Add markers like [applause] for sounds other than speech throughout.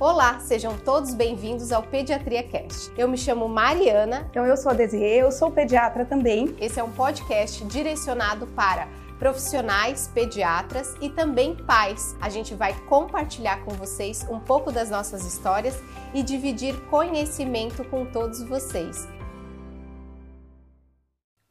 Olá, sejam todos bem-vindos ao Pediatria Cast. Eu me chamo Mariana. Então eu sou a Desirê, eu sou pediatra também. Esse é um podcast direcionado para profissionais, pediatras e também pais. A gente vai compartilhar com vocês um pouco das nossas histórias e dividir conhecimento com todos vocês.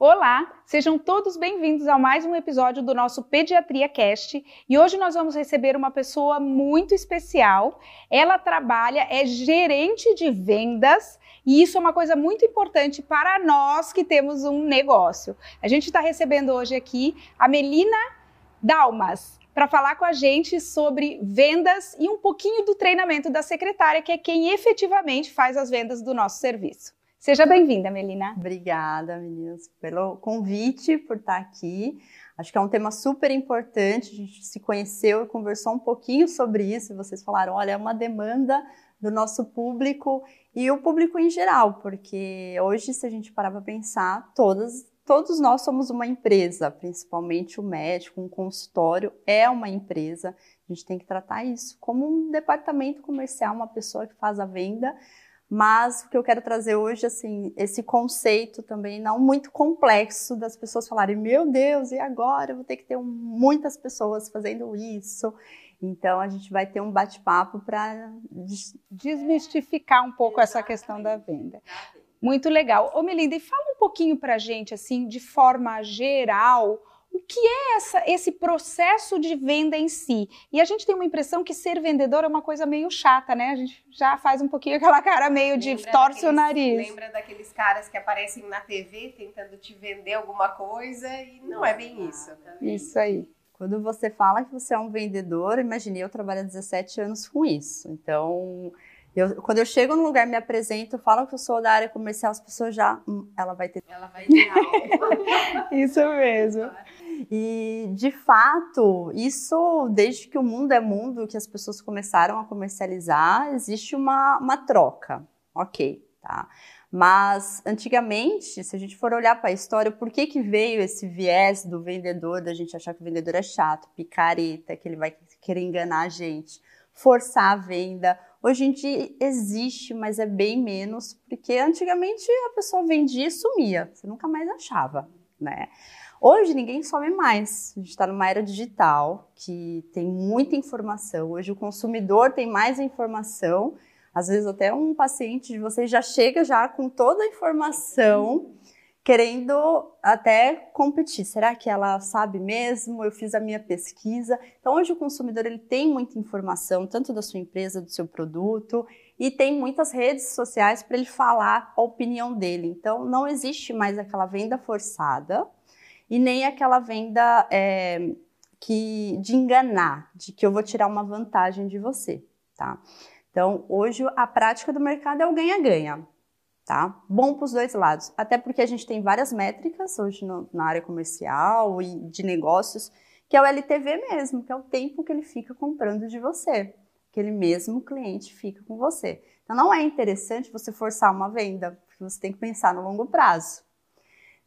Olá, sejam todos bem-vindos a mais um episódio do nosso Pediatria Cast. E hoje nós vamos receber uma pessoa muito especial. Ela trabalha, é gerente de vendas, e isso é uma coisa muito importante para nós que temos um negócio. A gente está recebendo hoje aqui a Melina Dalmas para falar com a gente sobre vendas e um pouquinho do treinamento da secretária, que é quem efetivamente faz as vendas do nosso serviço. Seja bem-vinda, Melina. Obrigada, meninas, pelo convite, por estar aqui. Acho que é um tema super importante. A gente se conheceu e conversou um pouquinho sobre isso. Vocês falaram, olha, é uma demanda do nosso público e o público em geral, porque hoje, se a gente parar para pensar, todas, todos nós somos uma empresa, principalmente o médico, um consultório é uma empresa. A gente tem que tratar isso como um departamento comercial, uma pessoa que faz a venda mas o que eu quero trazer hoje, assim, esse conceito também não muito complexo das pessoas falarem, meu Deus, e agora eu vou ter que ter muitas pessoas fazendo isso. Então a gente vai ter um bate-papo para desmistificar um pouco essa questão da venda. Muito legal. Ô Melinda, e fala um pouquinho para a gente, assim, de forma geral, o que é essa, esse processo de venda em si? E a gente tem uma impressão que ser vendedor é uma coisa meio chata, né? A gente já faz um pouquinho aquela cara meio de lembra torce daqueles, o nariz. Lembra daqueles caras que aparecem na TV tentando te vender alguma coisa e não é bem isso. Isso aí. Quando você fala que você é um vendedor, imaginei eu trabalho há 17 anos com isso. Então, eu, quando eu chego num lugar, me apresento, falo que eu sou da área comercial, as pessoas já. Hum, ela vai ter. Ela vai ter [laughs] Isso mesmo. E, de fato, isso, desde que o mundo é mundo, que as pessoas começaram a comercializar, existe uma, uma troca. Ok, tá? Mas, antigamente, se a gente for olhar para a história, por que, que veio esse viés do vendedor, da gente achar que o vendedor é chato, picareta, que ele vai querer enganar a gente, forçar a venda? Hoje em dia existe, mas é bem menos, porque antigamente a pessoa vendia e sumia, você nunca mais achava, né? Hoje ninguém some mais. A gente está numa era digital que tem muita informação. Hoje o consumidor tem mais informação. Às vezes até um paciente de vocês já chega já com toda a informação, querendo até competir. Será que ela sabe mesmo? Eu fiz a minha pesquisa. Então hoje o consumidor ele tem muita informação, tanto da sua empresa, do seu produto, e tem muitas redes sociais para ele falar a opinião dele. Então não existe mais aquela venda forçada e nem aquela venda é, que de enganar, de que eu vou tirar uma vantagem de você, tá? Então, hoje a prática do mercado é o ganha-ganha, tá? Bom para os dois lados, até porque a gente tem várias métricas hoje no, na área comercial e de negócios, que é o LTV mesmo, que é o tempo que ele fica comprando de você, aquele mesmo cliente fica com você. Então, não é interessante você forçar uma venda, porque você tem que pensar no longo prazo.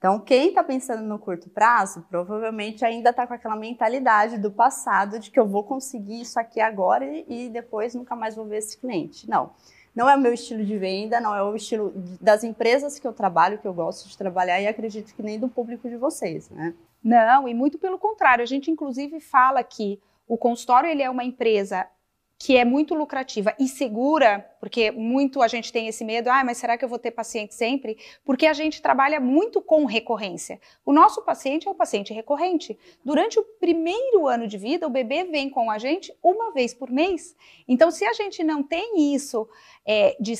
Então, quem está pensando no curto prazo, provavelmente ainda está com aquela mentalidade do passado de que eu vou conseguir isso aqui agora e depois nunca mais vou ver esse cliente. Não. Não é o meu estilo de venda, não é o estilo das empresas que eu trabalho, que eu gosto de trabalhar e acredito que nem do público de vocês, né? Não, e muito pelo contrário. A gente inclusive fala que o consultório ele é uma empresa que é muito lucrativa e segura, porque muito a gente tem esse medo, ah, mas será que eu vou ter paciente sempre? Porque a gente trabalha muito com recorrência. O nosso paciente é um paciente recorrente. Durante o primeiro ano de vida, o bebê vem com a gente uma vez por mês. Então, se a gente não tem isso é, de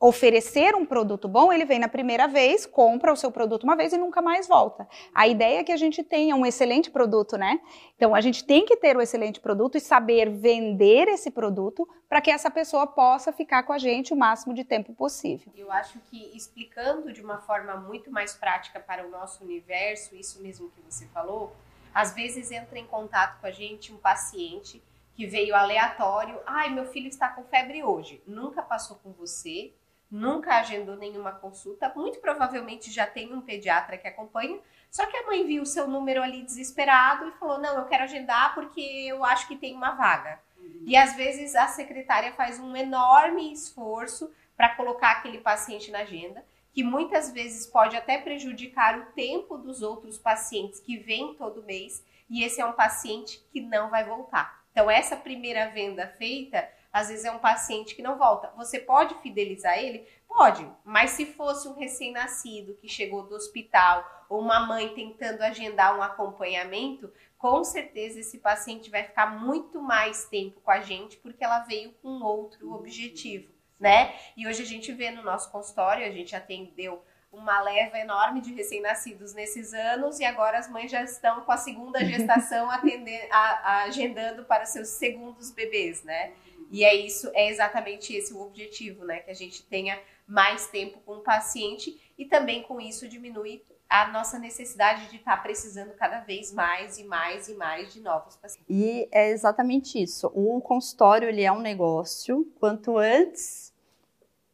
oferecer um produto bom, ele vem na primeira vez, compra o seu produto uma vez e nunca mais volta. A ideia é que a gente tenha um excelente produto, né? Então a gente tem que ter o um excelente produto e saber vender esse produto para que essa pessoa possa ficar com a gente o máximo de tempo possível. Eu acho que explicando de uma forma muito mais prática para o nosso universo, isso mesmo que você falou, às vezes entra em contato com a gente um paciente que veio aleatório, ai, meu filho está com febre hoje, nunca passou com você, nunca agendou nenhuma consulta, muito provavelmente já tem um pediatra que acompanha, só que a mãe viu o seu número ali desesperado e falou: Não, eu quero agendar porque eu acho que tem uma vaga. E às vezes a secretária faz um enorme esforço para colocar aquele paciente na agenda, que muitas vezes pode até prejudicar o tempo dos outros pacientes que vêm todo mês, e esse é um paciente que não vai voltar. Então, essa primeira venda feita, às vezes é um paciente que não volta. Você pode fidelizar ele? Pode, mas se fosse um recém-nascido que chegou do hospital ou uma mãe tentando agendar um acompanhamento, com certeza esse paciente vai ficar muito mais tempo com a gente porque ela veio com outro objetivo, né? E hoje a gente vê no nosso consultório, a gente atendeu uma leva enorme de recém-nascidos nesses anos e agora as mães já estão com a segunda gestação [laughs] atendendo, a, a, agendando para seus segundos bebês, né? E é isso, é exatamente esse o objetivo, né? Que a gente tenha mais tempo com o paciente e também com isso diminui a nossa necessidade de estar tá precisando cada vez mais e mais e mais de novos pacientes. E é exatamente isso. O consultório ele é um negócio. Quanto antes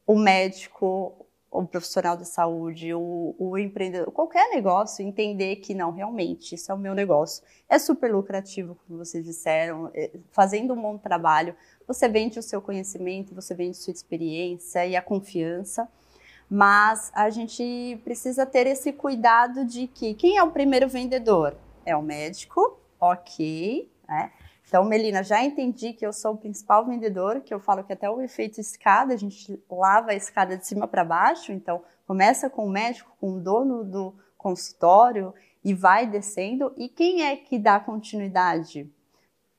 o médico, o profissional da saúde, o, o empreendedor, qualquer negócio, entender que não, realmente, isso é o meu negócio. É super lucrativo, como vocês disseram, é, fazendo um bom trabalho, você vende o seu conhecimento, você vende sua experiência e a confiança mas a gente precisa ter esse cuidado de que quem é o primeiro vendedor? É o médico, ok, né? Então, Melina, já entendi que eu sou o principal vendedor, que eu falo que até o efeito escada, a gente lava a escada de cima para baixo, então começa com o médico, com o dono do consultório e vai descendo. E quem é que dá continuidade?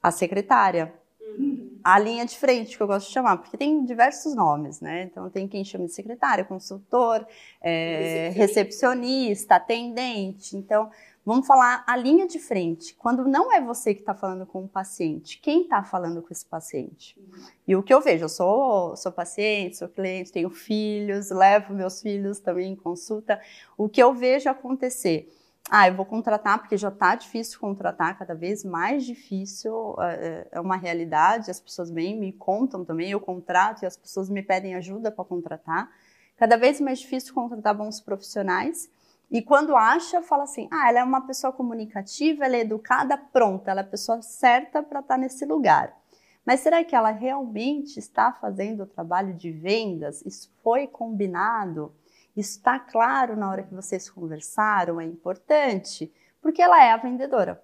A secretária. Uhum a linha de frente, que eu gosto de chamar, porque tem diversos nomes, né? Então, tem quem chama de secretária, consultor, é, recepcionista, atendente. Então, vamos falar a linha de frente. Quando não é você que está falando com o paciente, quem está falando com esse paciente? Uhum. E o que eu vejo, eu sou, sou paciente, sou cliente, tenho filhos, levo meus filhos também em consulta. O que eu vejo acontecer ah, eu vou contratar porque já está difícil contratar, cada vez mais difícil, é, é uma realidade, as pessoas vêm, me contam também, eu contrato e as pessoas me pedem ajuda para contratar. Cada vez mais difícil contratar bons profissionais. E quando acha, fala assim: ah, ela é uma pessoa comunicativa, ela é educada, pronta, ela é a pessoa certa para estar tá nesse lugar. Mas será que ela realmente está fazendo o trabalho de vendas? Isso foi combinado? Isso está claro na hora que vocês conversaram, é importante, porque ela é a vendedora.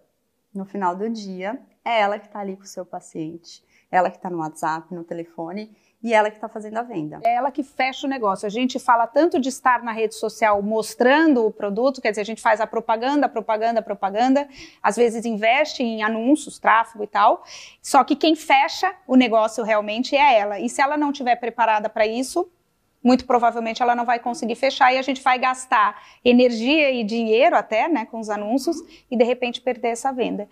No final do dia, é ela que está ali com o seu paciente, ela que está no WhatsApp, no telefone e ela que está fazendo a venda. É ela que fecha o negócio. A gente fala tanto de estar na rede social mostrando o produto, quer dizer, a gente faz a propaganda, propaganda, propaganda, às vezes investe em anúncios, tráfego e tal. Só que quem fecha o negócio realmente é ela. E se ela não estiver preparada para isso, muito provavelmente ela não vai conseguir fechar e a gente vai gastar energia e dinheiro até, né, com os anúncios e de repente perder essa venda.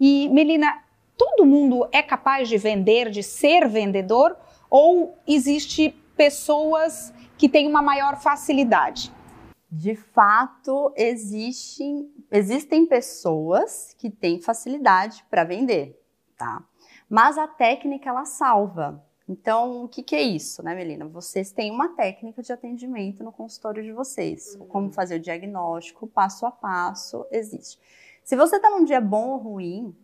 E Melina, todo mundo é capaz de vender, de ser vendedor ou existe pessoas que têm uma maior facilidade? De fato, existem, existem pessoas que têm facilidade para vender, tá? Mas a técnica ela salva. Então, o que, que, é isso, né, Melina? Vocês têm uma técnica de atendimento no consultório de vocês. Uhum. Como fazer o diagnóstico, passo a passo, existe. Se você está num dia bom ou ruim,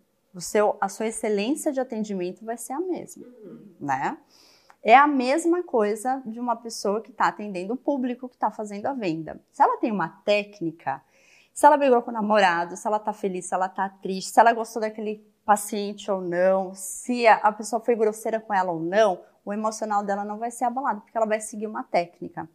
seu, a sua excelência de atendimento vai ser a mesma, uhum. né? É a mesma coisa de uma pessoa que está atendendo o público, que está fazendo a venda. Se ela tem uma técnica, se ela brigou com o namorado, se ela está feliz, se ela está triste, se ela gostou daquele paciente ou não, se a, pessoa foi grosseira com ela ou não, o emocional dela não vai ser abalado, porque ela vai seguir uma técnica.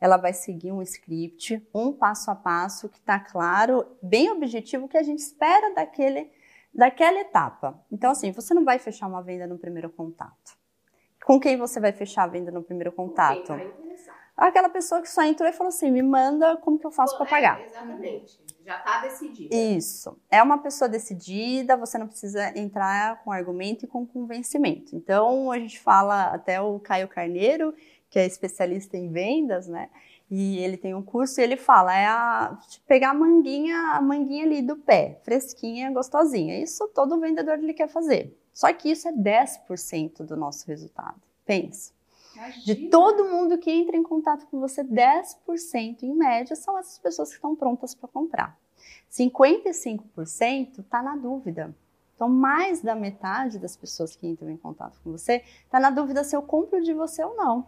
Ela vai seguir um script, um passo a passo que está claro, bem objetivo, que a gente espera daquele, daquela etapa. Então, assim, você não vai fechar uma venda no primeiro contato. Com quem você vai fechar a venda no primeiro contato? Aquela pessoa que só entrou e falou assim: me manda como que eu faço para pagar. É, exatamente já está decidida. Isso. É uma pessoa decidida, você não precisa entrar com argumento e com convencimento. Então, a gente fala até o Caio Carneiro, que é especialista em vendas, né? E ele tem um curso e ele fala, é a pegar a manguinha, a manguinha ali do pé, fresquinha, gostosinha. Isso todo vendedor ele quer fazer. Só que isso é 10% do nosso resultado. Pensa. De todo mundo que entra em contato com você, 10% em média são essas pessoas que estão prontas para comprar. 55% está na dúvida. Então, mais da metade das pessoas que entram em contato com você está na dúvida se eu compro de você ou não.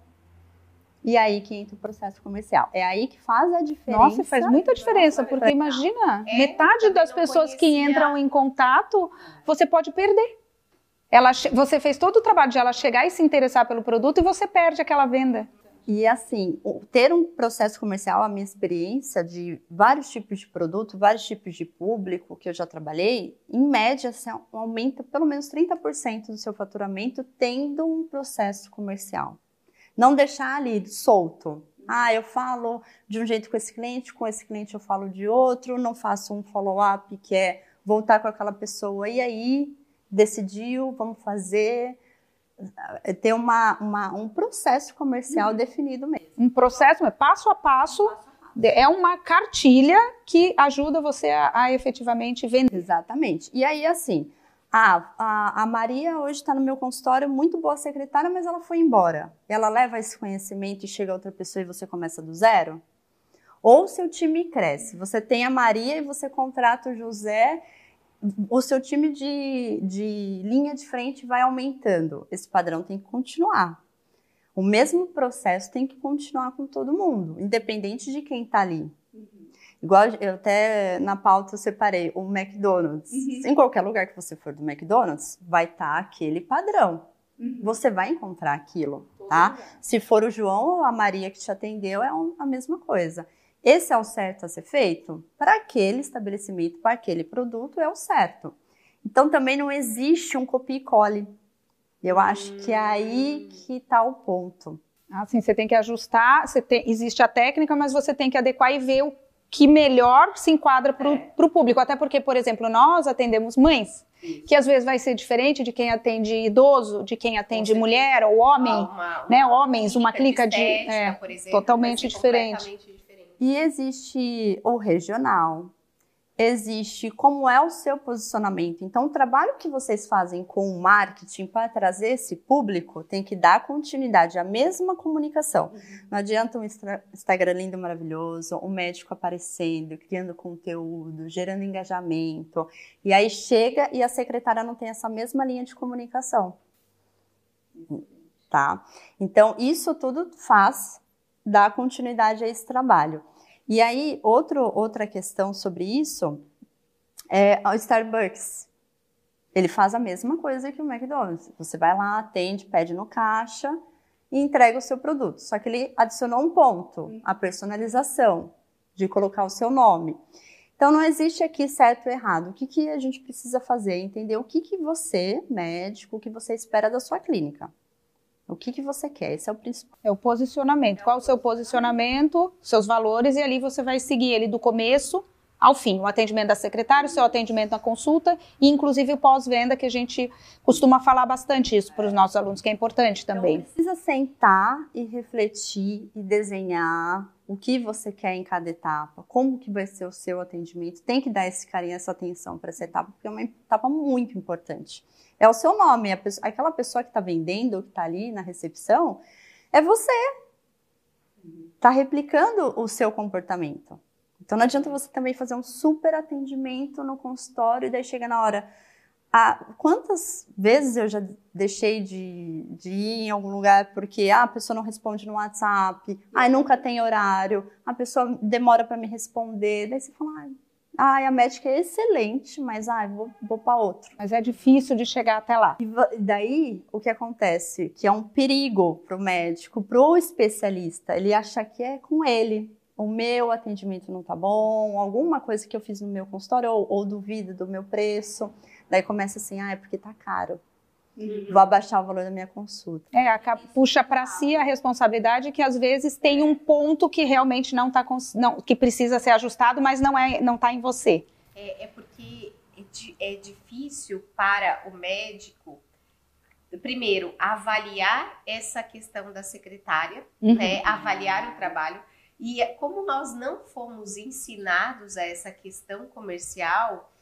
E aí que entra o processo comercial. É aí que faz a diferença. Nossa, faz muita diferença, porque imagina, é, metade das pessoas que entram em contato, você pode perder. Ela, você fez todo o trabalho de ela chegar e se interessar pelo produto e você perde aquela venda. E assim, ter um processo comercial, a minha experiência de vários tipos de produto, vários tipos de público que eu já trabalhei, em média, assim, aumenta pelo menos 30% do seu faturamento tendo um processo comercial. Não deixar ali solto. Ah, eu falo de um jeito com esse cliente, com esse cliente eu falo de outro, não faço um follow-up que é voltar com aquela pessoa. E aí, decidiu, vamos fazer é, ter uma, uma, um processo comercial uhum. definido mesmo. Um processo, é passo a passo, passo a passo, é uma cartilha que ajuda você a, a, efetivamente vender. Exatamente. E aí, assim, a, a, a Maria hoje está no meu consultório, muito boa secretária, mas ela foi embora. Ela leva esse conhecimento e chega outra pessoa e você começa do zero? Ou seu time cresce, você tem a Maria e você contrata o José o seu time de, de linha de frente vai aumentando. Esse padrão tem que continuar. O mesmo processo tem que continuar com todo mundo, independente de quem está ali. Uhum. Igual eu até na pauta eu separei o McDonald's. Uhum. Em qualquer lugar que você for do McDonald's, vai estar tá aquele padrão. Uhum. Você vai encontrar aquilo, tá? Se for o João ou a Maria que te atendeu, é a mesma coisa. Esse é o certo a ser feito? Para aquele estabelecimento, para aquele produto, é o certo. Então também não existe um copia e cole. Eu acho que é aí que está o ponto. Assim, você tem que ajustar, tem, existe a técnica, mas você tem que adequar e ver o que melhor se enquadra para o é. público. Até porque, por exemplo, nós atendemos mães, Isso. que às vezes vai ser diferente de quem atende idoso, de quem atende mulher ou homem, uma, uma, né? Homens, uma clica de, é, exemplo, totalmente diferente. E existe o regional, existe como é o seu posicionamento. Então, o trabalho que vocês fazem com o marketing para trazer esse público tem que dar continuidade à mesma comunicação. Uhum. Não adianta um Instagram lindo, maravilhoso, um médico aparecendo, criando conteúdo, gerando engajamento, e aí chega e a secretária não tem essa mesma linha de comunicação. Tá? Então, isso tudo faz dar continuidade a esse trabalho. E aí, outro, outra questão sobre isso é o Starbucks. Ele faz a mesma coisa que o McDonald's. Você vai lá, atende, pede no caixa e entrega o seu produto. Só que ele adicionou um ponto, a personalização, de colocar o seu nome. Então, não existe aqui certo ou errado. O que, que a gente precisa fazer? Entender o que, que você, médico, o que você espera da sua clínica. O que, que você quer? Esse é o principal. É o posicionamento. Qual o seu posicionamento, seus valores, e ali você vai seguir ele do começo ao fim. O atendimento da secretária, o seu atendimento na consulta e, inclusive, o pós-venda, que a gente costuma falar bastante isso para os nossos alunos, que é importante também. Então, precisa sentar e refletir e desenhar o que você quer em cada etapa, como que vai ser o seu atendimento. Tem que dar esse carinho, essa atenção para essa etapa, porque é uma etapa muito importante. É o seu nome. Pessoa, aquela pessoa que está vendendo, que está ali na recepção, é você. Está replicando o seu comportamento. Então não adianta você também fazer um super atendimento no consultório e daí chega na hora. Ah, quantas vezes eu já deixei de, de, ir em algum lugar porque ah, a pessoa não responde no WhatsApp, ah, nunca tem horário, a pessoa demora para me responder, daí você fala, ah, Ai, a médica é excelente, mas ai, vou, vou para outro. Mas é difícil de chegar até lá. E daí, o que acontece? Que é um perigo para o médico, para o especialista. Ele acha que é com ele. O meu atendimento não tá bom, alguma coisa que eu fiz no meu consultório, ou, ou duvida do meu preço. Daí começa assim, ah, é porque tá caro. Uhum. Vou abaixar o valor da minha consulta. É, puxa para si a responsabilidade que às vezes tem um ponto que realmente não está não, que precisa ser ajustado, mas não é não está em você. É, é porque é, é difícil para o médico primeiro avaliar essa questão da secretária, uhum. né, avaliar o trabalho e como nós não fomos ensinados a essa questão comercial,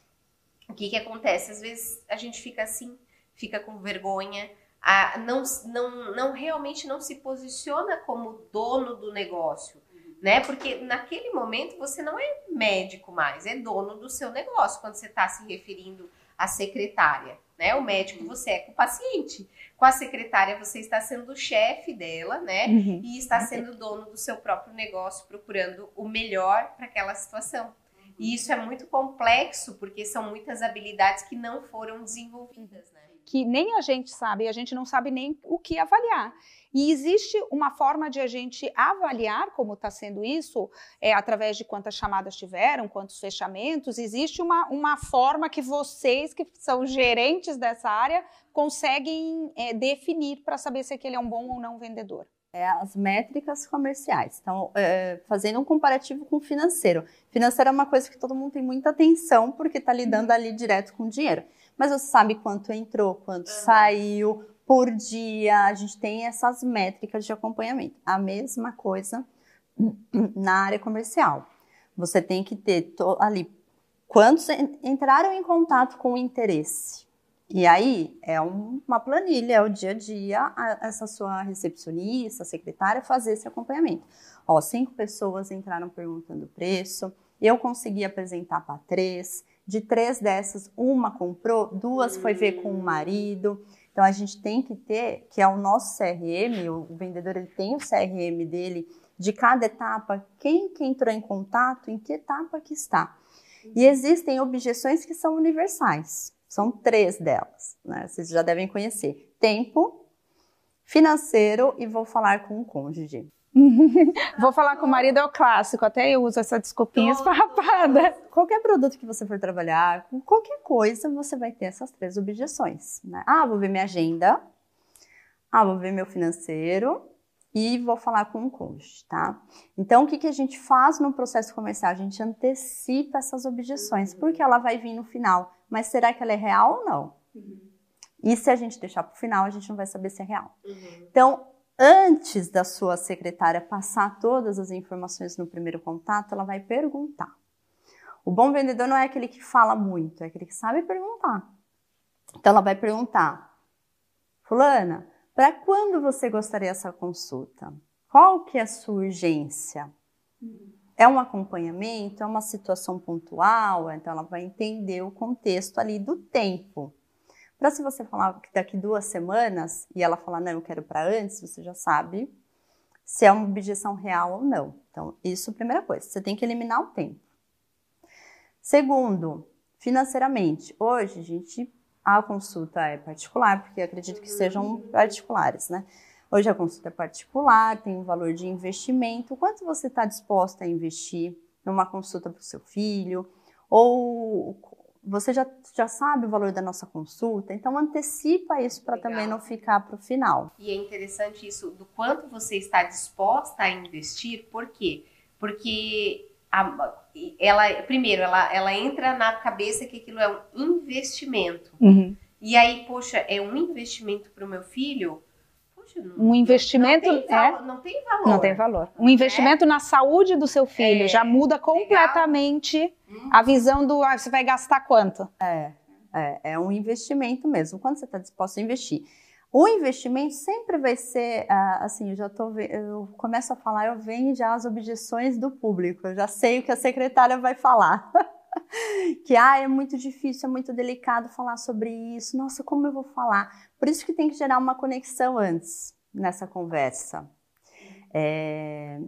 o que que acontece? Às vezes a gente fica assim, fica com vergonha, a, não, não, não realmente não se posiciona como dono do negócio, né? Porque naquele momento você não é médico mais, é dono do seu negócio quando você está se referindo a secretária, né? O médico você é com o paciente. Com a secretária você está sendo o chefe dela, né? Uhum. E está sendo dono do seu próprio negócio, procurando o melhor para aquela situação. E isso é muito complexo porque são muitas habilidades que não foram desenvolvidas, né? Que nem a gente sabe, a gente não sabe nem o que avaliar. E existe uma forma de a gente avaliar como está sendo isso, é, através de quantas chamadas tiveram, quantos fechamentos. Existe uma, uma forma que vocês, que são gerentes dessa área, conseguem é, definir para saber se aquele é um bom ou não vendedor é as métricas comerciais. Então, é, fazendo um comparativo com o financeiro. Financeiro é uma coisa que todo mundo tem muita atenção, porque está lidando ali direto com o dinheiro. Mas você sabe quanto entrou, quanto uhum. saiu por dia, a gente tem essas métricas de acompanhamento. A mesma coisa na área comercial. Você tem que ter ali quantos entraram em contato com o interesse e aí é um, uma planilha, é o dia a dia, a, essa sua recepcionista, secretária, fazer esse acompanhamento. Ó, cinco pessoas entraram perguntando preço, eu consegui apresentar para três, de três dessas, uma comprou, duas foi ver com o marido. Então a gente tem que ter, que é o nosso CRM, o, vendedor ele tem o CRM dele de cada etapa, quem que entrou em contato, em que etapa que está. E existem objeções que são universais. São três delas, né? Vocês já devem conhecer: tempo, financeiro e vou falar com o cônjuge. [laughs] vou falar com o marido é o clássico, até eu uso essa desculpinha esfarrapada. Qualquer produto que você for trabalhar, com qualquer coisa, você vai ter essas três objeções. Né? Ah, vou ver minha agenda. Ah, vou ver meu financeiro e vou falar com o cônjuge, tá? Então, o que, que a gente faz no processo comercial? A gente antecipa essas objeções, porque ela vai vir no final. Mas será que ela é real ou não? Uhum. E se a gente deixar para o final, a gente não vai saber se é real. Uhum. Então, antes da sua secretária passar todas as informações no primeiro contato, ela vai perguntar. O bom vendedor não é aquele que fala muito, é aquele que sabe perguntar. Então, ela vai perguntar: Fulana, para quando você gostaria dessa consulta? Qual que é a sua urgência? É um acompanhamento? É uma situação pontual? Então ela vai entender o contexto ali do tempo. Para se você falar que daqui duas semanas e ela falar não, eu quero para antes, você já sabe se é uma objeção real ou não. Então, isso é a primeira coisa, você tem que eliminar o tempo. Segundo, financeiramente, hoje a gente a consulta é particular, porque acredito que sejam particulares, né? Hoje a consulta é particular, tem um valor de investimento. Quanto você está disposta a investir numa consulta para o seu filho? Ou você já, já sabe o valor da nossa consulta, então antecipa isso para também não ficar para o final. E é interessante isso do quanto você está disposta a investir, por quê? Porque a, ela, primeiro, ela, ela entra na cabeça que aquilo é um investimento. Uhum. E aí, poxa, é um investimento para o meu filho? Poxa, não, um investimento não tem, é, não tem valor. Não tem valor. Um investimento é? na saúde do seu filho é, já muda completamente hum. a visão do ah, você vai gastar quanto. É, é, é um investimento mesmo. Quando você está disposto a investir. O investimento sempre vai ser, ah, assim, eu já tô, eu começo a falar, eu venho já as objeções do público, eu já sei o que a secretária vai falar. [laughs] [laughs] que ah, é muito difícil, é muito delicado falar sobre isso. Nossa, como eu vou falar? Por isso que tem que gerar uma conexão antes nessa conversa. É,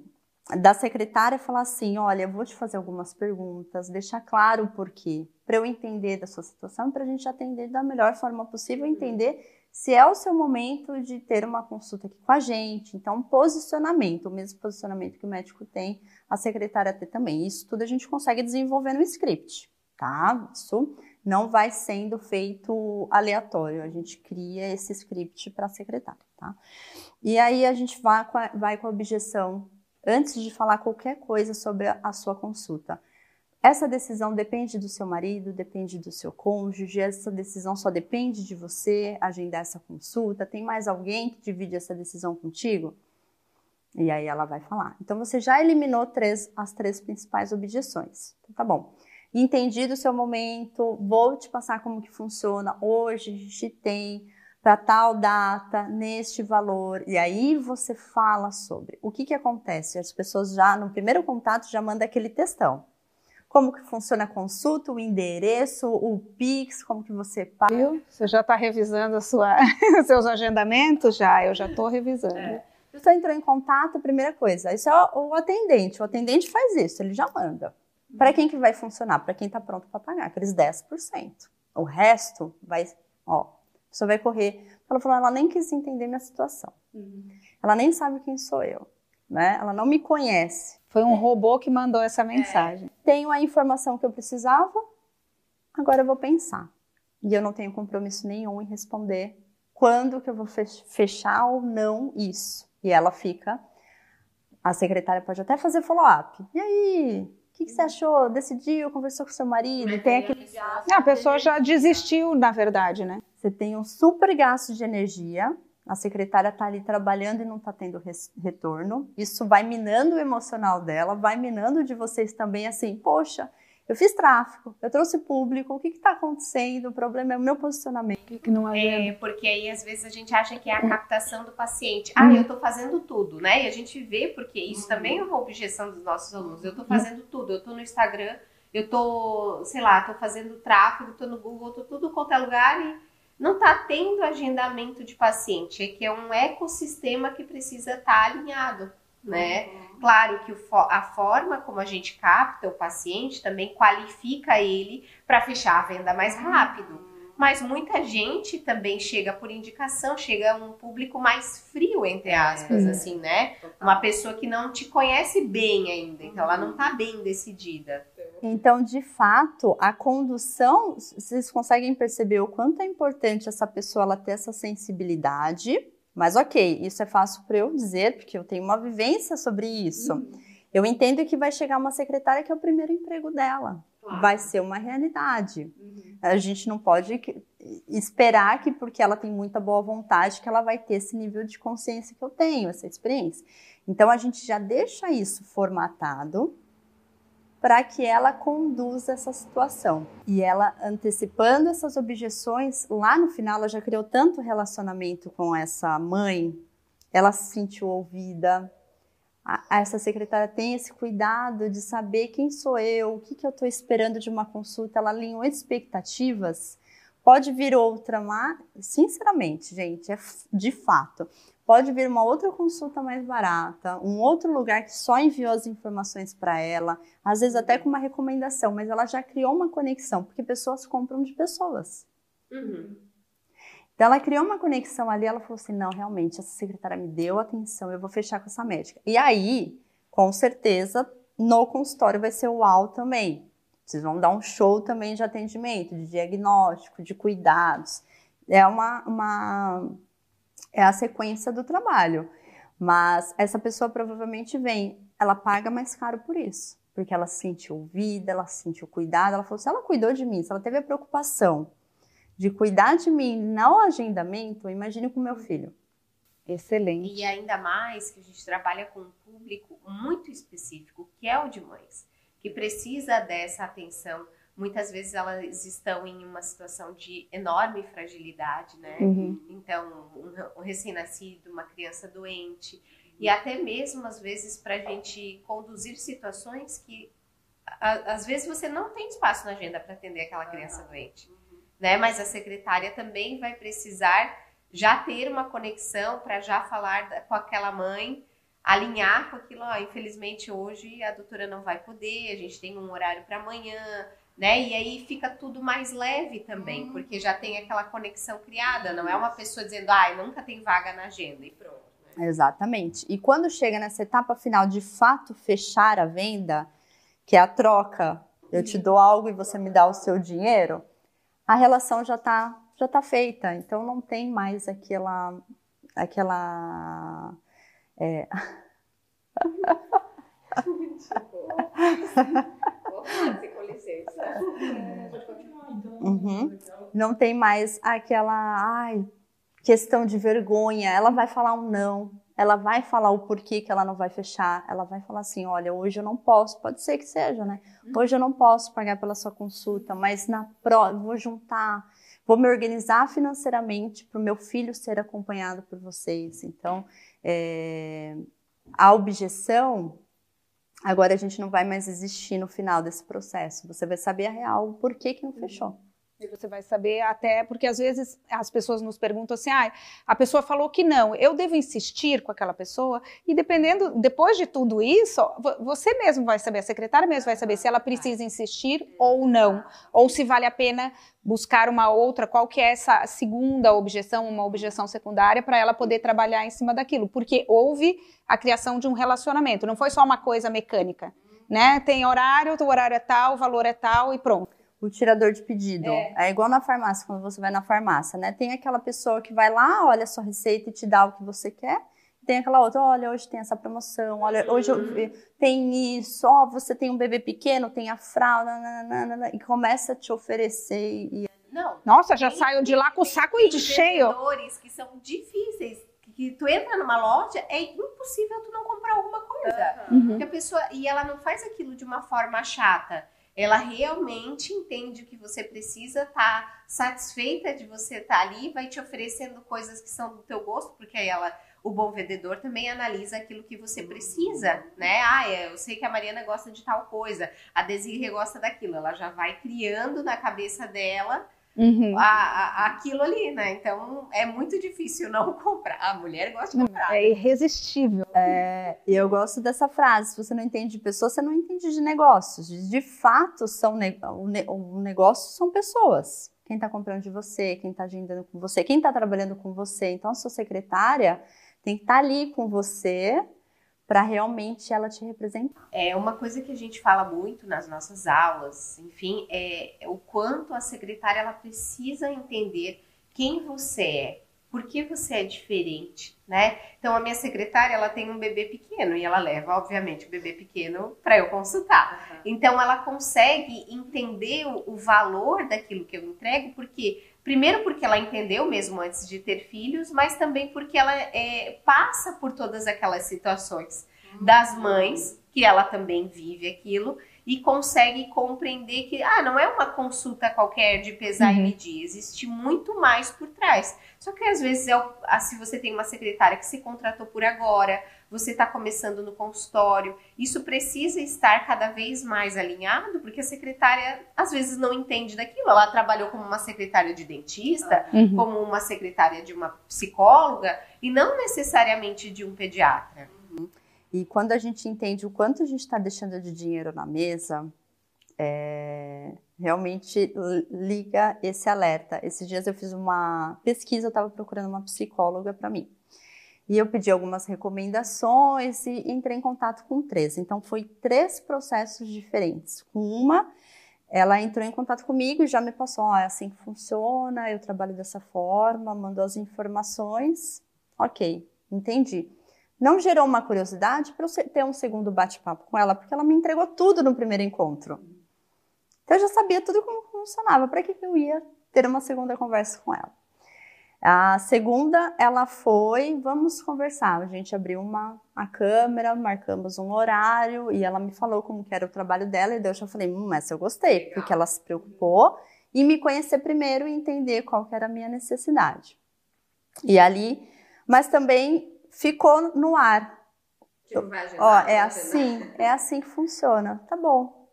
da secretária falar assim: olha, eu vou te fazer algumas perguntas, deixar claro o porquê, para eu entender da sua situação, para a gente atender da melhor forma possível, entender se é o seu momento de ter uma consulta aqui com a gente. Então, posicionamento, o mesmo posicionamento que o médico tem, a secretária tem também. Isso tudo a gente consegue desenvolver no script, tá? Isso não vai sendo feito aleatório, a gente cria esse script para a secretária, tá? E aí a gente vai com a, vai com a objeção antes de falar qualquer coisa sobre a, a sua consulta. Essa decisão depende do seu marido, depende do seu cônjuge, essa decisão só depende de você agendar essa consulta. Tem mais alguém que divide essa decisão contigo? E aí ela vai falar. Então você já eliminou três, as três principais objeções. Então, tá bom. Entendi do seu momento, vou te passar como que funciona. Hoje a gente tem para tal data, neste valor. E aí você fala sobre. O que que acontece? As pessoas já no primeiro contato já mandam aquele textão. Como que funciona a consulta, o endereço, o Pix, como que você paga. Viu? Você já está revisando sua, [laughs] os seus agendamentos? Já, eu já estou revisando. É. Você entrou em contato, primeira coisa, isso é o atendente. O atendente faz isso, ele já manda. Para quem que vai funcionar? Para quem está pronto para pagar, aqueles 10%. O resto vai, ó, a pessoa vai correr. Ela falou, ela nem quis entender minha situação. Uhum. Ela nem sabe quem sou eu, né? Ela não me conhece. Foi um robô que mandou essa mensagem. É. Tenho a informação que eu precisava, agora eu vou pensar. E eu não tenho compromisso nenhum em responder quando que eu vou fechar ou não isso. E ela fica, a secretária pode até fazer follow-up. E aí, o que, que, você achou? Decidiu? Conversou com seu marido? Tem aquele... A pessoa já desistiu, na verdade, né? Você tem um super gasto de energia, a secretária está ali trabalhando e não está tendo retorno. Isso vai minando o emocional dela, vai minando de vocês também, assim, poxa, eu fiz tráfego, eu trouxe público, o que está acontecendo? O problema é o meu posicionamento. Que, que não é, porque aí às vezes a gente acha que é a captação do paciente. Ah, eu estou fazendo tudo, né? E a gente vê, porque isso também é uma objeção dos nossos alunos. Eu estou fazendo tudo, eu estou no Instagram, eu estou, sei lá, estou fazendo tráfego, estou no Google, estou tudo quanto é lugar e não está tendo agendamento de paciente. É que é um ecossistema que precisa estar tá alinhado né? Uhum. Claro que a forma como a gente capta o paciente também qualifica ele para fechar a venda mais rápido. Uhum. Mas muita gente também chega por indicação, chega um público mais frio, entre aspas, é. assim, né? Uma pessoa que não te conhece bem ainda, então ela não está bem decidida. Então, de fato, a condução, vocês conseguem perceber o quanto é importante essa pessoa ela ter essa sensibilidade mas ok, isso é fácil para eu dizer, porque eu tenho uma vivência sobre isso. Uhum. Eu entendo que vai chegar uma secretária que é o primeiro emprego dela. Claro. Vai ser uma realidade. Uhum. A gente não pode esperar que, porque ela tem muita boa vontade, que ela vai ter esse nível de consciência que eu tenho, essa experiência. Então, a gente já deixa isso formatado para que ela conduza essa situação. E ela, antecipando essas objeções, lá no final ela já criou tanto relacionamento com essa mãe, ela se sentiu ouvida. Essa secretária tem esse cuidado de saber quem sou eu, o que, que eu estou esperando de uma consulta, ela alinhou expectativas. Pode vir outra, mas, sinceramente, gente, é de fato pode vir uma outra consulta mais barata, um outro lugar que só enviou as informações para ela, às vezes até com uma recomendação, mas ela já criou uma conexão, porque pessoas compram de pessoas. Uhum. Então ela criou uma conexão ali, ela falou assim, não, realmente, essa secretária me deu atenção, eu vou fechar com essa médica. E aí, com certeza, no consultório vai ser uau também. Vocês vão dar um show também de atendimento, de diagnóstico, de cuidados. É uma, uma é a sequência do trabalho. Mas essa pessoa provavelmente vem, ela paga mais caro por isso, porque ela se sentiu ouvida, ela se sentiu cuidada, ela falou, se ela cuidou de mim, se ela teve a preocupação de cuidar de mim no agendamento, imagine com meu filho. Excelente. E ainda mais que a gente trabalha com um público muito específico, que é o de mães, que precisa dessa atenção muitas vezes elas estão em uma situação de enorme fragilidade, né? Uhum. Então, um, um recém-nascido, uma criança doente, e até mesmo às vezes para a gente conduzir situações que a, às vezes você não tem espaço na agenda para atender aquela criança uhum. doente, né? Mas a secretária também vai precisar já ter uma conexão para já falar da, com aquela mãe alinhar com aquilo, ó, infelizmente hoje a doutora não vai poder, a gente tem um horário para amanhã, né? E aí fica tudo mais leve também, uhum. porque já tem aquela conexão criada, não é uma pessoa dizendo, ai, ah, nunca tem vaga na agenda e pronto. Né? Exatamente. E quando chega nessa etapa final de fato fechar a venda, que é a troca, eu te dou algo e você me dá o seu dinheiro, a relação já está já tá feita, então não tem mais aquela aquela é... [laughs] Uhum. Não tem mais aquela ai, questão de vergonha. Ela vai falar um não. Ela vai falar o porquê que ela não vai fechar. Ela vai falar assim: olha, hoje eu não posso. Pode ser que seja, né? Uhum. Hoje eu não posso pagar pela sua consulta, mas na pró vou juntar, vou me organizar financeiramente para o meu filho ser acompanhado por vocês. Então, é, a objeção Agora a gente não vai mais existir no final desse processo. Você vai saber a real o porquê que não Uhum. fechou. Você vai saber até, porque às vezes as pessoas nos perguntam assim, ah, a pessoa falou que não, eu devo insistir com aquela pessoa? E dependendo, depois de tudo isso, vo- você mesmo vai saber, a secretária mesmo vai saber se ela precisa insistir ou não, ou se vale a pena buscar uma outra, qual que é essa segunda objeção, uma objeção secundária, para ela poder trabalhar em cima daquilo, porque houve a criação de um relacionamento, não foi só uma coisa mecânica, né? Tem horário, o horário é tal, o valor é tal e pronto. O tirador de pedido. É. igual na farmácia, quando você vai na farmácia, né? Tem aquela pessoa que vai lá, olha a sua receita e te dá o que você quer. Tem aquela outra, olha, hoje tem essa promoção, olha, hoje eu tem isso, ó, você tem um bebê pequeno, tem a fralda, nananana, e começa a te oferecer e Não. Nossa, já Tem- saiu de lá com o tem- saco tem de cheio. que são difíceis. Que tu entra numa loja, é impossível tu não comprar alguma coisa. Uhum. Porque a pessoa, e ela não faz aquilo de uma forma chata. Ela realmente entende o que você precisa, tá satisfeita de você estar ali, vai te oferecendo coisas que são do teu gosto, porque ela, o bom vendedor também analisa aquilo que você precisa, né? Ah, é, eu sei que a Mariana gosta de tal coisa, a Desirê gosta daquilo. Ela já vai criando na cabeça dela Uhum. a, a- aquilo ali, né? Então é muito difícil não [laughs] comprar. A mulher gosta de comprar. É irresistível. E eu gosto dessa frase: se você não entende de pessoas, você não entende de negócios. De fato, são ne- o, ne- o negócio são pessoas. Quem está comprando de você, quem está agendando com você, quem está trabalhando com você. Então, a sua secretária tem que estar ali com você para realmente ela te representar. É uma coisa que a gente fala muito nas nossas aulas, enfim, é o quanto a secretária ela precisa entender quem você é, por que você é diferente, né? Então a minha secretária ela tem um bebê pequeno e ela leva, obviamente, o bebê pequeno para eu consultar. Então ela consegue entender o, o valor daquilo que eu entrego, porque primeiro porque ela entendeu mesmo antes de ter filhos, mas também porque ela é, passa por todas aquelas situações das mães que ela também vive aquilo e consegue compreender que ah, não é uma consulta qualquer de pesar e Uhum. medir, existe muito mais por trás. Só que às vezes é o- ah, se você tem uma secretária que se contratou por agora, você está começando no consultório, isso precisa estar cada vez mais alinhado, porque a secretária às vezes não entende daquilo. Ela trabalhou como uma secretária de dentista, Uhum. como uma secretária de uma psicóloga e não necessariamente de um pediatra. E quando a gente entende o quanto a gente está deixando de dinheiro na mesa, é, realmente liga esse alerta. Esses dias eu fiz uma pesquisa, eu estava procurando uma psicóloga para mim. E eu pedi algumas recomendações e entrei em contato com três. Então, foi três processos diferentes. Com uma, ela entrou em contato comigo e já me passou, ó, é assim que funciona, eu trabalho dessa forma, mandou as informações. Ok, entendi não gerou uma curiosidade para eu ter um segundo bate-papo com ela, porque ela me entregou tudo no primeiro encontro. Então eu já sabia tudo como funcionava, para que, eu ia ter uma segunda conversa com ela? A segunda, ela foi, vamos conversar. A gente abriu uma, a câmera, marcamos um horário e ela me falou como que era o trabalho dela e daí eu já falei, hum, essa eu gostei, porque ela se preocupou em me conhecer primeiro e entender qual que era a minha necessidade. E ali, mas também ficou no ar. Ó, é assim, é assim que funciona. Tá bom.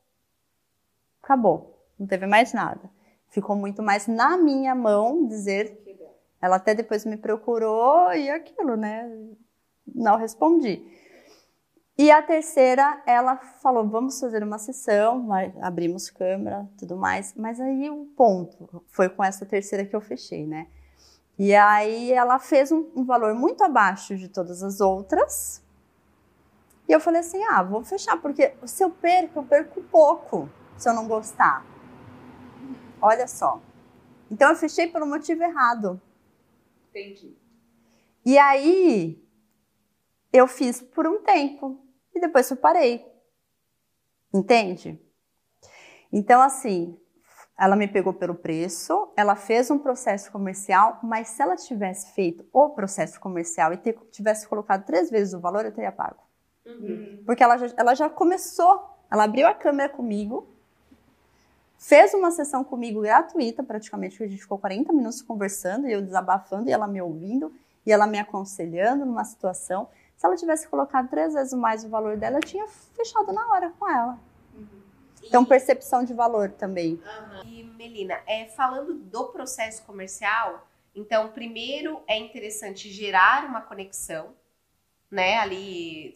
Acabou. Não teve mais nada. Ficou muito mais na minha mão dizer. Ela até depois me procurou e aquilo, né? Não respondi. E a terceira, ela falou: vamos fazer uma sessão, vai- abrimos câmera, tudo mais. Mas aí o ponto foi com essa terceira que eu fechei, né? E aí ela fez um, um valor muito abaixo de todas as outras. E eu falei assim: ah, vou fechar, porque se eu perco, eu perco pouco se eu não gostar. Olha só. Então eu fechei pelo motivo errado. Entendi. E aí eu fiz por um tempo e depois eu parei. Entende? Então, assim, ela me pegou pelo preço, ela fez um processo comercial, mas se ela tivesse feito o processo comercial e ter- tivesse colocado três vezes o valor, eu teria pago. Porque ela já, ela já começou, ela abriu a câmera comigo, fez uma sessão comigo gratuita, praticamente, que a gente ficou 40 minutos conversando, e eu desabafando, e ela me ouvindo, e ela me aconselhando numa situação. Se ela tivesse colocado três vezes mais o valor dela, eu tinha fechado na hora com ela. Então, percepção de valor também. Uhum. E, Melina, é, falando do processo comercial, então, primeiro é interessante gerar uma conexão, né? Ali,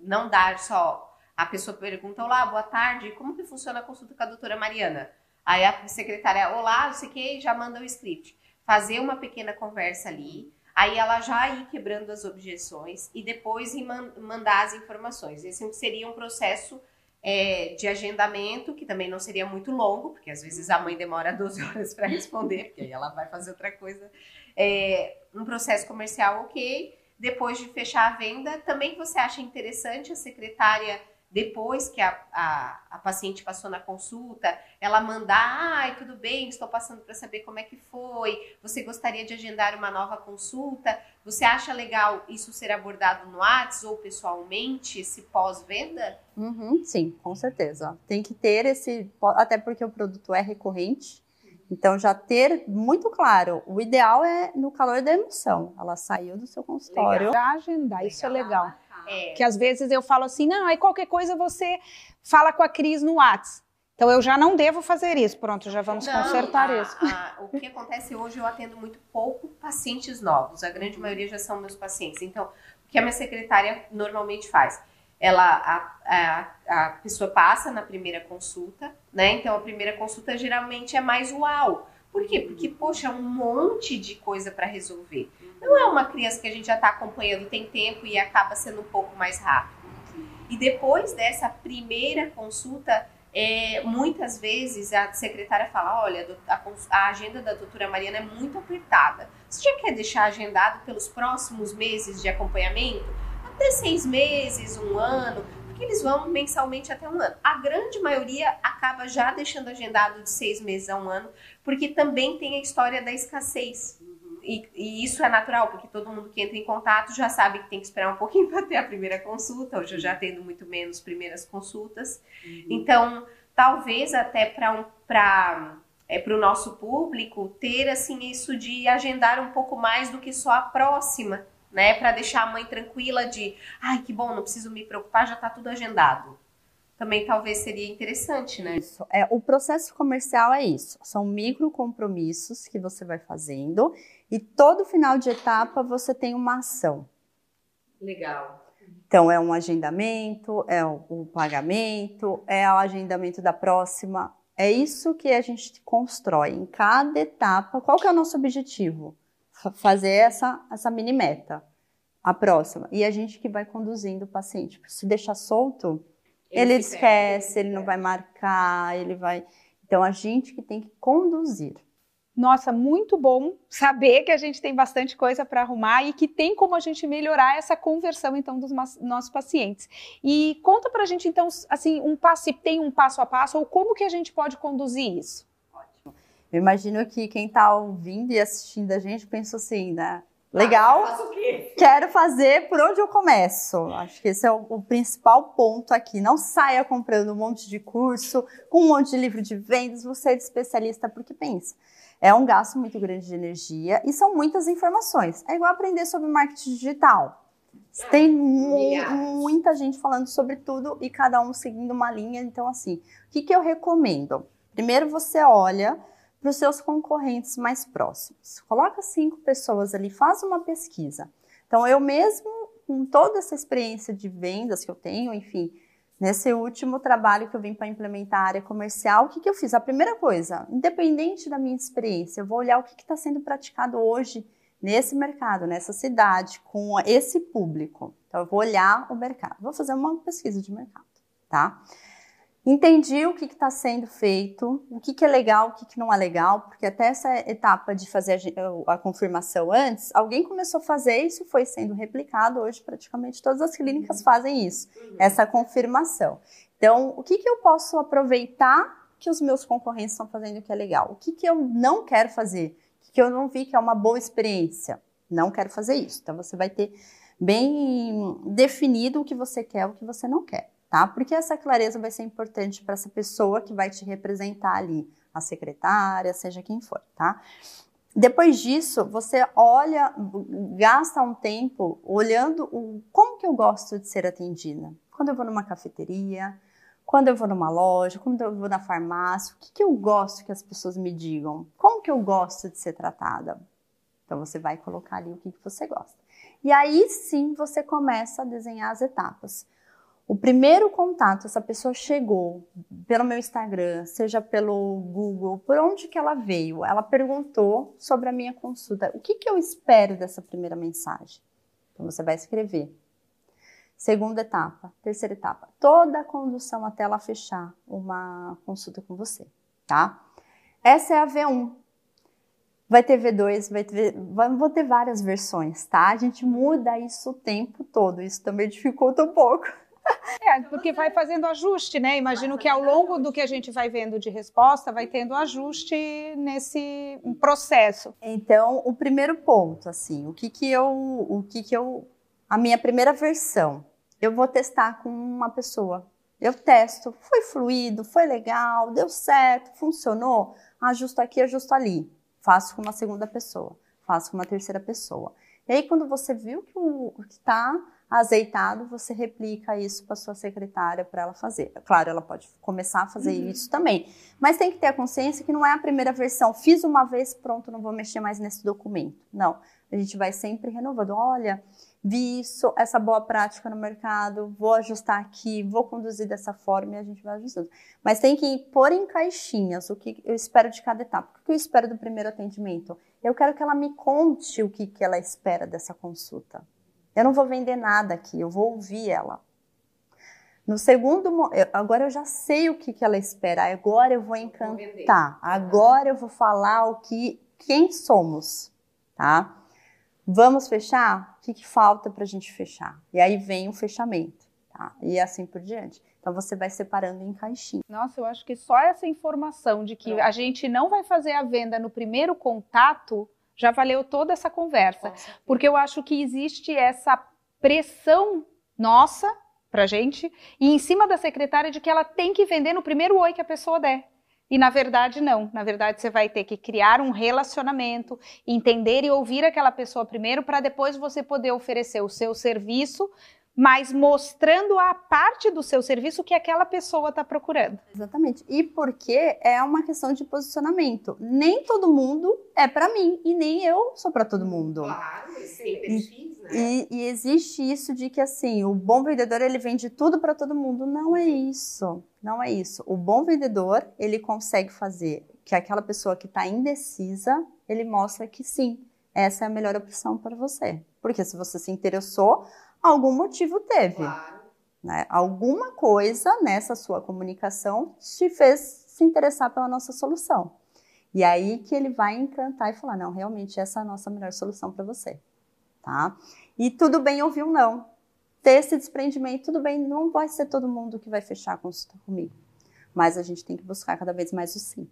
não dar só. A pessoa pergunta: Olá, boa tarde, como que funciona a consulta com a doutora Mariana? Aí a secretária, olá, não sei o que, já manda o script. Fazer uma pequena conversa ali, aí ela já ir quebrando as objeções e depois ir mandar as informações. Esse seria um processo é, de agendamento, que também não seria muito longo, porque às vezes a mãe demora [laughs] 12 horas para responder, porque aí ela vai fazer outra coisa. É, um processo comercial ok. Depois de fechar a venda, também você acha interessante a secretária depois que a, a, a, paciente passou na consulta, ela mandar, ai, tudo bem, estou passando para saber como é que foi, você gostaria de agendar uma nova consulta, você acha legal isso ser abordado no WhatsApp ou pessoalmente, esse pós-venda? Uhum, sim, com certeza. Tem que ter esse, até porque o produto é recorrente, então, já ter muito claro, o ideal é no calor da emoção. Ela saiu do seu consultório. Legal. agendar, legal. isso é legal. É. Que às vezes eu falo assim, não, aí qualquer coisa você fala com a Cris no WhatsApp. Então eu já não devo fazer isso. Pronto, já vamos não, consertar a, isso. A, o que acontece hoje, eu atendo muito pouco pacientes novos. A grande maioria já são meus pacientes. Então, o que a minha secretária normalmente faz? Ela, a, a, a pessoa passa na primeira consulta, né? Então a primeira consulta geralmente é mais uau. Por quê? Porque, poxa, é um monte de coisa para resolver. Não é uma criança que a gente já está acompanhando tem tempo e acaba sendo um pouco mais rápido. E depois dessa primeira consulta, é, muitas vezes a secretária fala: olha, a, a, agenda da doutora Mariana é muito apertada. Você já quer deixar agendado pelos próximos meses de acompanhamento? Até seis meses, um ano, porque eles vão mensalmente até um ano. A grande maioria acaba já deixando agendado de seis meses a um ano, porque também tem a história da escassez. E, e, isso é natural, porque todo mundo que entra em contato já sabe que tem que esperar um pouquinho [laughs] para ter a primeira consulta. Hoje eu já tendo muito menos primeiras consultas. Uhum. Então, talvez até para um, é, o nosso público ter assim isso de agendar um pouco mais do que só a próxima, né? Para deixar a mãe tranquila de, ai, que bom, não preciso me preocupar, já está tudo agendado também talvez seria interessante, né? Isso. É, o processo comercial é isso. São micro compromissos que você vai fazendo e todo final de etapa você tem uma ação. Legal. Então é um agendamento, é o pagamento, é o agendamento da próxima. É isso que a gente constrói em cada etapa. Qual que é o nosso objetivo? Fazer essa, essa mini meta. A próxima. E a gente que vai conduzindo o paciente. Se deixar solto, ele, ele esquece, ele não vai marcar, ele vai. Então a gente que tem que conduzir. Nossa, muito bom saber que a gente tem bastante coisa para arrumar e que tem como a gente melhorar essa conversão então dos nossos pacientes. E conta para a gente então, assim, um passo, tem um passo a passo ou como que a gente pode conduzir isso? Ótimo. Eu imagino que quem está ouvindo e assistindo a gente pensa assim, né? Legal. Ah, Quero fazer por onde eu começo. Acho que esse é o, o, principal ponto aqui. Não saia comprando um monte de curso, com um monte de livro de vendas, você é de especialista, porque pensa. É um gasto muito grande de energia e são muitas informações. É igual aprender sobre marketing digital. Tem mu muita gente falando sobre tudo e cada um seguindo uma linha. Então, assim, o que, que eu recomendo? Primeiro você olha para os seus concorrentes mais próximos. Coloca cinco pessoas ali, faz uma pesquisa. Então, eu mesmo, com toda essa experiência de vendas que eu tenho, enfim, nesse último trabalho que eu vim para implementar a área comercial, o que, que eu fiz? A primeira coisa, independente da minha experiência, eu vou olhar o que está sendo praticado hoje nesse mercado, nessa cidade, com esse público. Então, eu vou olhar o mercado, vou fazer uma pesquisa de mercado, tá? Entendi o que está sendo feito, o que, que é legal, o que, que, não é legal, porque até essa etapa de fazer a, a, confirmação antes, alguém começou a fazer isso foi sendo replicado. Hoje, praticamente todas as clínicas fazem isso, uhum. essa confirmação. Então, o que, que eu posso aproveitar que os meus concorrentes estão fazendo que é legal? O que, que eu não quero fazer? O que, que eu não vi que é uma boa experiência? Não quero fazer isso. Então, você vai ter bem definido o que você quer e o que você não quer tá? Porque essa clareza vai ser importante para essa pessoa que vai te representar ali, a secretária, seja quem for, tá? Depois disso, você olha, gasta um tempo olhando o, como que eu gosto de ser atendida. Quando eu vou numa cafeteria, quando eu vou numa loja, quando eu vou na farmácia, o que, que eu gosto que as pessoas me digam? Como que eu gosto de ser tratada? Então você vai colocar ali o que, que você gosta. E aí sim você começa a desenhar as etapas. O primeiro contato, essa pessoa chegou pelo meu Instagram, seja pelo Google, por onde que ela veio? Ela perguntou sobre a minha consulta. O que, que eu espero dessa primeira mensagem? Então você vai escrever. Segunda etapa, terceira etapa, toda a condução até ela fechar uma consulta com você, tá? Essa é a V1. Vai ter V2, vai ter, vou ter várias versões, tá? A gente muda isso o tempo todo, isso também dificulta um pouco. É, porque vai fazendo ajuste, né? Imagino que ao longo do que a gente vai vendo de resposta, vai tendo ajuste nesse processo. Então, o primeiro ponto, assim, o que que eu, o que que eu, a minha primeira versão, eu vou testar com uma pessoa. Eu testo, foi fluido, foi legal, deu certo, funcionou, ajusto aqui, ajusto ali. Faço com uma segunda pessoa, faço com uma terceira pessoa. E aí, quando você viu que o que está azeitado, você replica isso para sua secretária para ela fazer. Claro, ela pode começar a fazer uhum. isso também, mas tem que ter a consciência que não é a primeira versão. Fiz uma vez, pronto, não vou mexer mais nesse documento. Não, a gente vai sempre renovando. Olha, vi isso, essa boa prática no mercado, vou ajustar aqui, vou conduzir dessa forma e a gente vai ajustando. Mas tem que pôr em caixinhas o que eu espero de cada etapa. O que eu espero do primeiro atendimento? Eu quero que ela me conte o que, que ela espera dessa consulta. Eu não vou vender nada aqui, eu vou ouvir ela. No segundo, agora eu já sei o que, que ela espera, agora eu vou encantar, agora eu vou falar o que, quem somos, tá? Vamos fechar? O que, que falta para a gente fechar? E aí vem o fechamento, tá? E assim por diante. Então você vai separando em caixinha. Nossa, eu acho que só essa informação de que a gente não vai fazer a venda no primeiro contato já valeu toda essa conversa. Porque eu acho que existe essa pressão nossa pra gente e em cima da secretária de que ela tem que vender no primeiro oi que a pessoa der. E na verdade não, na verdade você vai ter que criar um relacionamento, entender e ouvir aquela pessoa primeiro para depois você poder oferecer o seu serviço mas mostrando a parte do seu serviço que aquela pessoa está procurando. Exatamente. E porque é uma questão de posicionamento. Nem todo mundo é para mim e nem eu sou para todo mundo. Claro, tem perfis, né? E, e, existe isso de que assim, o bom vendedor ele vende tudo para todo mundo. Não é isso. Não é isso. O bom vendedor ele consegue fazer que aquela pessoa que está indecisa ele mostra que sim, essa é a melhor opção para você. Porque se você se interessou, algum motivo teve. Claro. Né? Alguma coisa nessa sua comunicação te fez se interessar pela nossa solução. E aí que ele vai encantar e falar: não, realmente essa é a nossa melhor solução para você. Tá? E tudo bem ouvir um não. Ter esse desprendimento, tudo bem, não vai ser todo mundo que vai fechar a consulta comigo. Mas a gente tem que buscar cada vez mais o sim.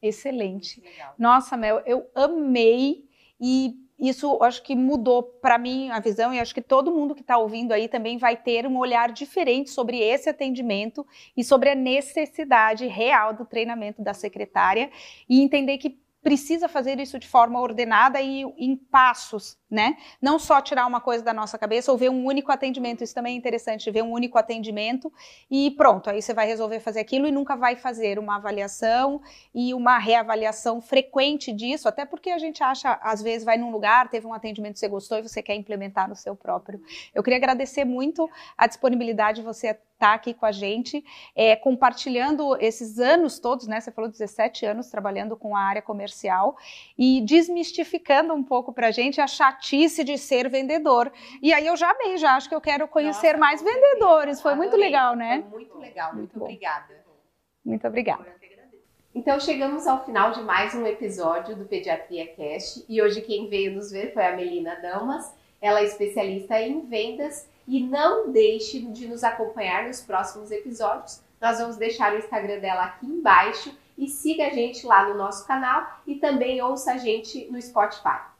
Excelente. Legal. Nossa, Mel, eu amei e isso acho que mudou para mim a visão e acho que todo mundo que está ouvindo aí também vai ter um olhar diferente sobre esse atendimento e sobre a necessidade real do treinamento da secretária e entender que precisa fazer isso de forma ordenada e em passos, né? Não só tirar uma coisa da nossa cabeça ou ver um único atendimento. Isso também é interessante, ver um único atendimento e pronto, aí você vai resolver fazer aquilo e nunca vai fazer uma avaliação e uma reavaliação frequente disso, até porque a gente acha, às vezes, vai num lugar, teve um atendimento que você gostou e você quer implementar no seu próprio. Eu queria agradecer muito a disponibilidade de você está aqui com a gente, é, compartilhando esses anos todos, né? Você falou 17 anos trabalhando com a área comercial e desmistificando um pouco para a gente a chatice de ser vendedor. E aí eu já amei, já acho que eu quero conhecer Nossa, mais vendedores. Foi muito legal, né? Foi muito legal, muito, muito obrigada. Muito obrigada. Então chegamos ao final de mais um episódio do Pediatria Cast e hoje quem veio nos ver foi a Melina Damas. Ela é especialista em vendas e não deixe de nos acompanhar nos próximos episódios. Nós vamos deixar o Instagram dela aqui embaixo e siga a gente lá no nosso canal e também ouça a gente no Spotify.